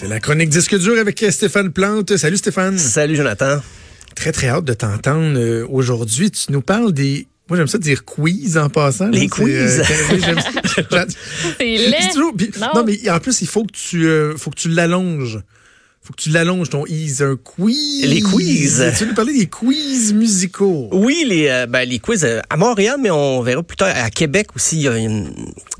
C'est la chronique disque dur avec Stéphane Plante. Salut Stéphane. Salut Jonathan. Très très hâte de t'entendre euh, aujourd'hui. Tu nous parles des moi, j'aime ça dire quiz en passant. Les quiz? Euh, c'est laid. non. non. mais en plus, il faut que tu, euh, faut que tu l'allonges faut que tu l'allonges ton ease, un quiz. Les quiz. Tu veux nous parler des quiz musicaux? Oui, les, euh, ben, les quiz euh, à Montréal, mais on verra plus tard à Québec aussi. Il y a une,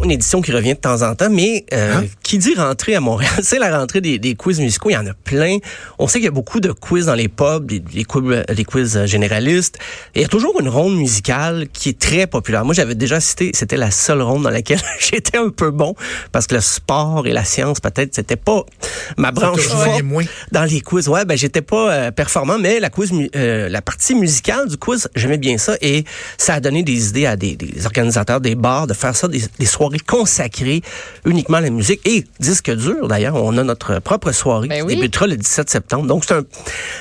édition qui revient de temps en temps, mais euh, hein? qui dit rentrer à Montréal, c'est la rentrée des, des, quiz musicaux. Il y en a plein. On sait qu'il y a beaucoup de quiz dans les pubs, des, des, quiz, des quiz généralistes. Et il y a toujours une ronde musicale qui est très populaire. Moi, j'avais déjà cité, c'était la seule ronde dans laquelle j'étais un peu bon parce que le sport et la science, peut-être, c'était pas ma branche dans les quiz. Ouais, ben j'étais pas euh, performant, mais la quiz, euh, la partie musicale du quiz, j'aimais bien ça et ça a donné des idées à des, des organisateurs des bars de faire ça des, des, soirées consacrées uniquement à la musique et disque dur d'ailleurs. On a notre propre soirée ben qui débutera le 17 septembre. Donc c'est un,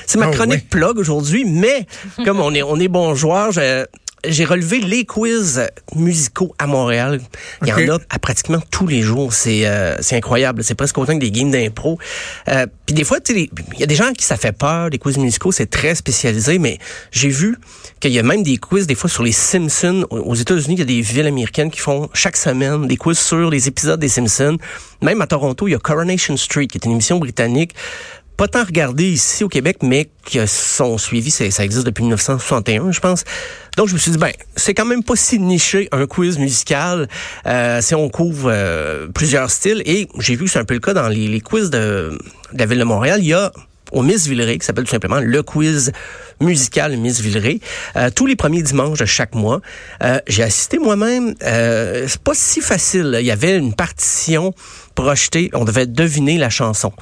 c'est ma oh, chronique plug aujourd'hui, mais comme on est on est bon joueur, je, j'ai relevé les quiz musicaux à Montréal. Il y en a à pratiquement tous les jours. C'est euh, c'est incroyable. C'est presque autant que des games d'impro. Euh, puis des fois, il y a des gens qui ça fait peur. Les quiz musicaux, c'est très spécialisé. Mais j'ai vu qu'il y a même des quiz des fois sur les Simpsons. Aux États-Unis, il y a des villes américaines qui font chaque semaine des quiz sur les épisodes des Simpsons. Même à Toronto, il y a Coronation Street, qui est une émission britannique pas tant regardé ici au Québec, mais qui sont suivis, ça, existe depuis 1961, je pense. Donc, je me suis dit, ben, c'est quand même pas si niché un quiz musical euh, si on couvre euh, plusieurs styles. Et j'ai vu que c'est un peu le cas dans les, quiz de, la ville de Montréal. Il y a au Miss Villeray, qui s'appelle tout simplement le quiz musical Miss Villeray, euh, tous les premiers dimanches de chaque mois. Euh, j'ai assisté moi-même. Euh, c'est pas si facile. Il y avait une partition projetée. On devait deviner la chanson.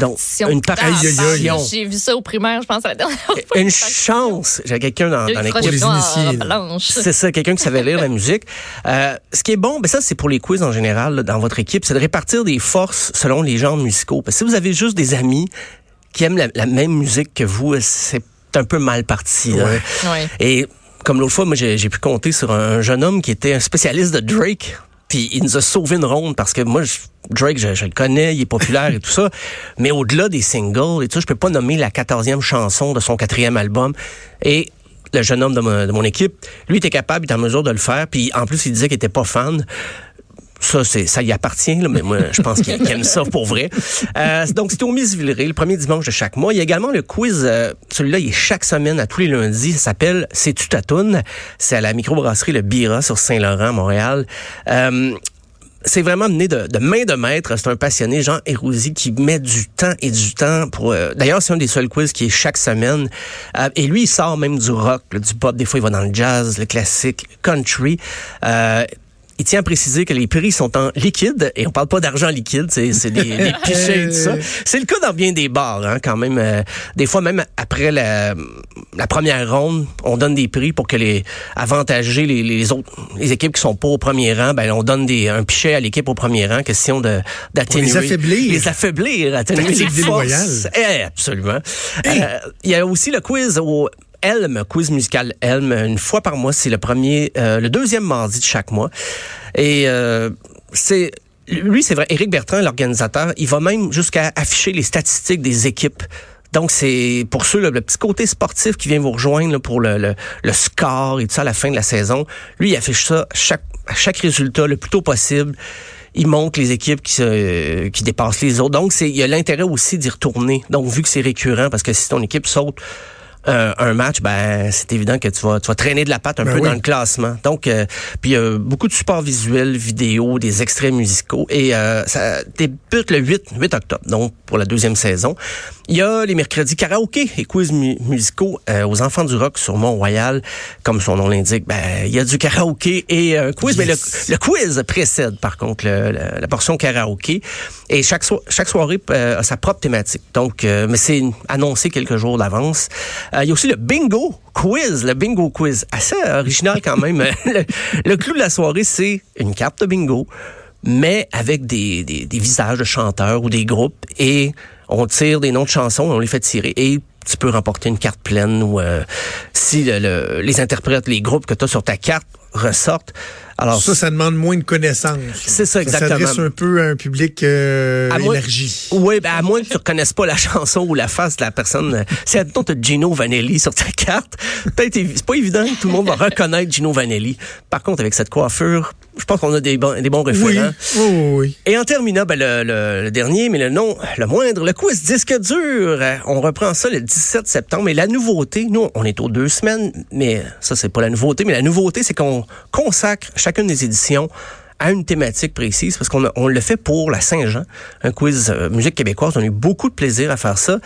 Donc, une partition. J'ai vu ça au primaire, je pense, à la dernière fois. Une chance. J'ai quelqu'un dans, dans les initiés. C'est ça, quelqu'un qui savait lire la musique. Euh, ce qui est bon, ben ça, c'est pour les quiz en général, dans votre équipe, c'est de répartir des forces selon les genres musicaux. Parce que si vous avez juste des amis qui aiment la, même musique que vous, c'est un peu mal parti. Ouais. Et comme l'autre fois, moi, j'ai pu compter sur un jeune homme qui était un spécialiste de Drake. Puis il nous a sauvé une ronde parce que moi, Drake, je, le connais, il est populaire et tout ça. Mais au-delà des singles et tout ça, je peux pas nommer la quatorzième chanson de son quatrième album. Et le jeune homme de, de mon équipe, lui était capable, il était en mesure de le faire. Puis en plus, il disait qu'il était pas fan ça, c'est, ça y appartient, là, mais moi, je pense qu'il aime ça pour vrai. Euh, donc, c'est au Miss Villeray, le premier dimanche de chaque mois. Il y a également le quiz, euh, celui-là, il est chaque semaine, à tous les lundis. Ça s'appelle C'est-tu ta C'est à la microbrasserie Le Bira sur Saint-Laurent, Montréal. Euh, c'est vraiment mené de, de, main de maître. C'est un passionné, Jean Hérouzy, qui met du temps et du temps pour... Euh, d'ailleurs, c'est un des seuls quiz qui est chaque semaine. Euh, et lui, il sort même du rock, du pop. Des fois, il va dans le jazz, le classique, country. Euh, il tient à préciser que les prix sont en liquide et on parle pas d'argent liquide, c'est des, des pichets et tout ça. C'est le cas dans bien des bars, hein, quand même. Euh, des fois, même après la, la, première ronde, on donne des prix pour que les avantager les, les autres les équipes qui sont pas au premier rang, ben on donne des un pichet à l'équipe au premier rang, question de d'atténuer les affaiblir, les affaiblir, atténuer les forces. Eh, absolument. Euh, il y a aussi le quiz au Elm, quiz musical Elm, une fois par mois. C'est le premier, euh, le deuxième mardi de chaque mois. Et euh, c'est lui, c'est vrai, Éric Bertrand, l'organisateur, il va même jusqu'à afficher les statistiques des équipes. Donc, c'est pour ceux, le petit côté sportif qui vient vous rejoindre pour le, le, score et tout ça à la fin de la saison. Lui, il affiche ça chaque, chaque résultat le plus tôt possible. Il montre les équipes qui, se, qui dépassent les autres. Donc, il y a l'intérêt aussi d'y retourner. Donc, vu que c'est récurrent, parce que si ton équipe saute euh, un match, ben c'est évident que tu vas, tu vas traîner de la patte un ben peu dans le classement. Donc, euh, puis euh, beaucoup de supports visuels, vidéo, des extraits musicaux. Et euh, ça débute le 8, 8 octobre, donc pour la deuxième saison. Il y a les mercredis karaoké et quiz musicaux aux enfants du rock sur Mont-Royal. Comme son nom l'indique, ben il y a du karaoké et un quiz. Mais le, quiz précède par contre la portion karaoké. Et chaque, chaque soirée a sa propre thématique. Donc, mais c'est annoncé quelques jours d'avance. Euh, il y a aussi le bingo quiz, le bingo quiz. Assez original quand même. le, clou de la soirée, c'est une carte de bingo, mais avec des, des, visages de chanteurs ou des groupes. Et on tire des noms de chansons, on les fait tirer. Et tu peux remporter une carte pleine ou euh, si les interprètes, les groupes que tu as sur ta carte ressortent, Alors ça, ça demande moins de connaissances. C'est ça, exactement. Ça s'adresse un peu à un public euh, élargi. Oui, ben à moins que tu reconnaisses pas la chanson ou la face de la personne. Si admettons tu as Gino Vanelli sur ta carte, peut-être c'est pas évident que tout le monde va reconnaître Gino Vanelli. Par contre, avec cette coiffure, je pense qu'on a des bons, des bons référents. Oui. oui. Et en terminant, ben, le, le, dernier, mais le non, le moindre, le quiz disque dur. On reprend ça le 17 septembre. Et la nouveauté, nous, on est aux deux semaines, mais ça, c'est pas la nouveauté. Mais la nouveauté, c'est qu'on consacre chacune des éditions à une thématique précise parce qu'on on le fait pour la Saint-Jean, un quiz euh, musique québécoise. On a eu beaucoup de plaisir à faire ça.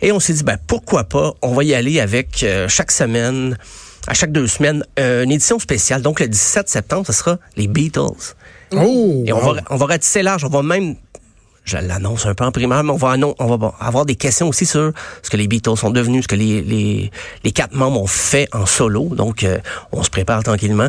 Et on s'est dit, ben, pourquoi pas, on va y aller avec euh, chaque semaine, à chaque deux semaines, euh, une édition spéciale. Donc, le 17 septembre, ce sera les Beatles. Oh, Et on, va, on va ratisser large, on va même je l'annonce un peu en primaire, mais on va, on va avoir des questions aussi sur ce que les Beatles sont devenus, ce que les, les, les quatre membres ont fait en solo. Donc, euh, on se prépare tranquillement.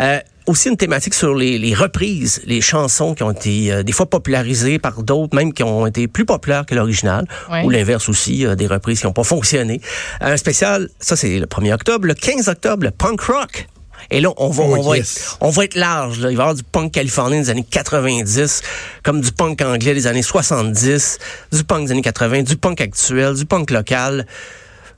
Euh, aussi une thématique sur les, les, reprises, les chansons qui ont été euh, des fois popularisées par d'autres, même qui ont été plus populaires que l'original, ou l'inverse aussi, des reprises qui n'ont pas fonctionné. Un spécial, ça c'est le 1er octobre. Le 15 octobre, le punk rock. Et là, on va, oh, on, va être, on va être large. Là. Il va y avoir du punk californien des années 90, comme du punk anglais des années 70, du punk des années 80, du punk actuel, du punk local.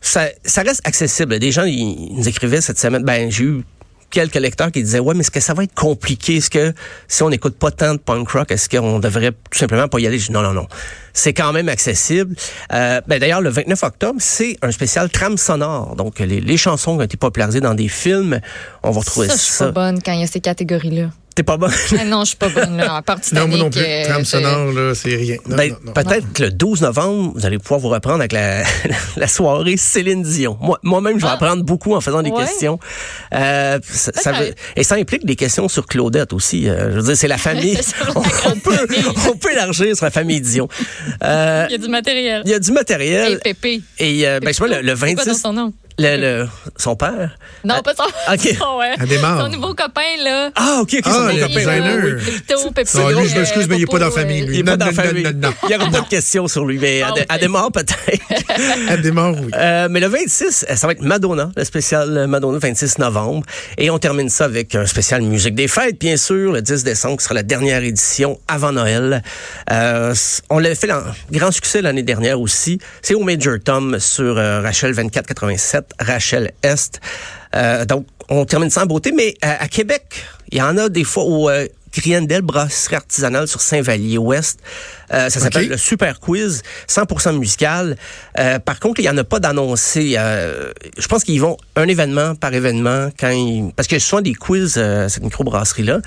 Ça, ça reste accessible. Des gens, ils, nous écrivaient cette semaine, ben j'ai eu quelques lecteurs qui disaient ouais mais est-ce que ça va être compliqué? Est-ce que si on n'écoute pas tant de punk rock est-ce qu'on devrait tout simplement pas y aller? Non non non. C'est quand même accessible. Euh, ben, d'ailleurs le 29 octobre c'est un spécial trame sonore. Donc les, les, chansons qui ont été popularisées dans des films. On va retrouver ça, ça. je suis pas bonne quand il y a ces catégories là T'es pas bonne? Ah non, je suis pas bonne. Là. En partie non, moi non plus. Euh, Trame sonore, là, c'est rien. Ben, peut-être que le 12 novembre, vous allez pouvoir vous reprendre avec la, la soirée Céline Dion. Moi, moi-même, je vais ah. apprendre beaucoup en faisant des questions. Euh, ça, ça veut, et ça implique des questions sur Claudette aussi. Euh, je veux dire, c'est la famille. on, peut, on peut élargir sur la famille Dion. Euh, il y a du matériel. Il y a du matériel. Et Pépé. Et euh, ben, je vois, le, le 26. Quoi son nom? Le, le, son père? Non, ah, pas son, okay. son, ouais. son nouveau copain, là. Ah, OK, OK, ah, son nouveau copain. Designer. Pepito, Pepito. Ah, lui, je m'excuse, mais il n'est pas dans la famille, lui. Il n'est pas dans la famille. Il n'y aura pas de questions sur lui, mais à, à des morts, peut-être. à des morts, oui. Euh, mais le 26, ça va être Madonna, le spécial Madonna, 26 novembre. Et on termine ça avec un spécial musique des fêtes, bien sûr, le 10 décembre, qui sera la dernière édition avant Noël. Euh, on l'avait fait en grand succès l'année dernière aussi. C'est au Major Tom sur euh, Rachel 2487, Rachel euh, donc, on termine ça en beauté, mais euh, à, Québec, il y en a des fois au euh, Griendel, brasserie artisanale sur Saint-Vallier-Ouest. ça s'appelle le Super Quiz, 100% musical. par contre, il n'y en a pas d'annoncé. je pense qu'ils vont un événement par événement quand ils... Parce que sont des quiz, cette microbrasserie-là.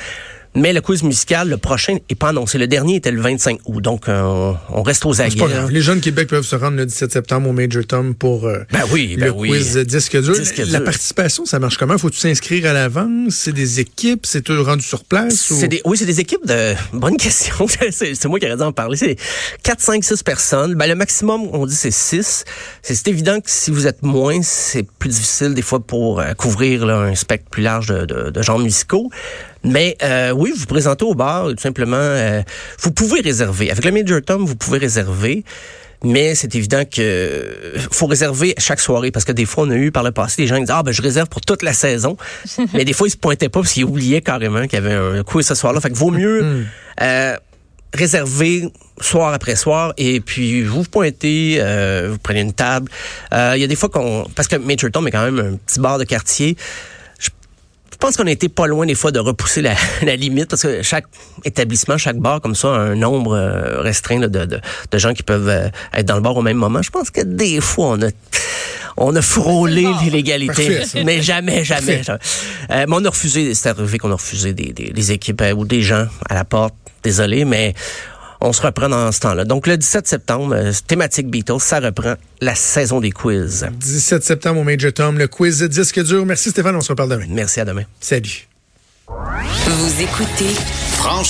Mais le quiz musical, le prochain, n'est pas annoncé. Le dernier était le 25 août. Donc, euh, on reste aux aguets. Les jeunes Québec peuvent se rendre le 17 septembre au Major Tom pour euh, ben oui, ben le quiz disque dur. La participation, ça marche comment? Faut-tu s'inscrire à l'avance? C'est des équipes? C'est tout rendu sur place? Ou... Des, oui, c'est des équipes de... Bonne question. c'est moi qui aurais dû en parler. C'est 4, 5, 6 personnes. Ben, le maximum, on dit, c'est 6. C'est évident que si vous êtes moins, c'est plus difficile des fois pour euh, couvrir là, un spectre plus large de, de, de genres musicaux. Mais euh, oui, vous, présentez au bar, tout simplement, euh, vous pouvez réserver. Avec le Major Tom, vous pouvez réserver. Mais c'est évident que faut réserver chaque soirée parce que des fois on a eu par le passé des gens qui disent ah ben je réserve pour toute la saison, mais des fois ils se pointaient pas parce qu'ils oubliaient carrément qu'il y avait un coup ce soir-là. Fait que vaut mieux hmm. euh, réserver soir après soir et puis vous vous pointez, euh, vous prenez une table. Euh, il y a des fois qu'on parce que Major Tom est quand même un petit bar de quartier. Je pense qu'on a été pas loin des fois de repousser la, limite parce que chaque établissement, chaque bar comme ça a un nombre euh, restreint de, de, de, gens qui peuvent euh, être dans le bar au même moment. Je pense que des fois on a on a frôlé l'illégalité, mais jamais, jamais. Euh, mais on a refusé, c'est arrivé qu'on a refusé des, des, des équipes ou des gens à la porte. Désolé, mais on se reprend dans ce temps-là. Donc, le 17 septembre, euh, thématique Beatles, ça reprend la saison des quiz. 17 septembre au Major Tom, le quiz disque dur. Merci Stéphane, on se reparle demain. Merci, à demain. Salut. Vous écoutez